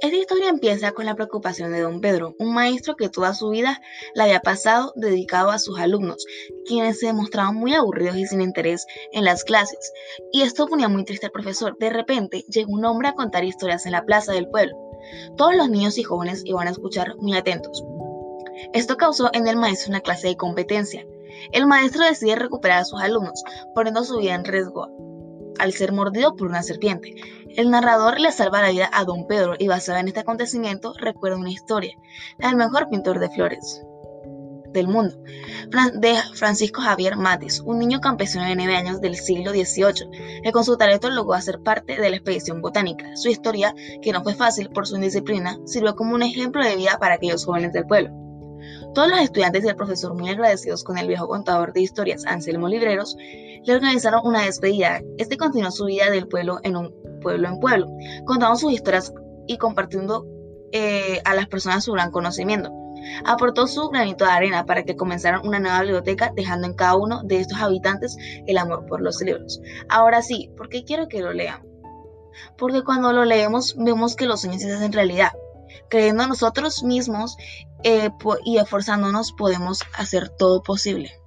Esta historia empieza con la preocupación de don Pedro, un maestro que toda su vida la había pasado dedicado a sus alumnos, quienes se demostraban muy aburridos y sin interés en las clases. Y esto ponía muy triste al profesor. De repente llegó un hombre a contar historias en la plaza del pueblo. Todos los niños y jóvenes iban a escuchar muy atentos. Esto causó en el maestro una clase de competencia. El maestro decide recuperar a sus alumnos, poniendo su vida en riesgo al ser mordido por una serpiente. El narrador le salva la vida a don Pedro y basado en este acontecimiento recuerda una historia, del mejor pintor de flores del mundo, Francisco Javier Matis, un niño campesino de 9 años del siglo XVIII, que con su talento logró hacer parte de la expedición botánica. Su historia, que no fue fácil por su indisciplina, sirvió como un ejemplo de vida para aquellos jóvenes del pueblo. Todos los estudiantes y el profesor, muy agradecidos con el viejo contador de historias Anselmo Libreros, le organizaron una despedida. Este continuó su vida del pueblo en un pueblo en pueblo, contando sus historias y compartiendo eh, a las personas su gran conocimiento. Aportó su granito de arena para que comenzaran una nueva biblioteca, dejando en cada uno de estos habitantes el amor por los libros. Ahora sí, ¿por qué quiero que lo lean? Porque cuando lo leemos vemos que los sueños se hacen realidad. Creyendo nosotros mismos eh, y esforzándonos podemos hacer todo posible.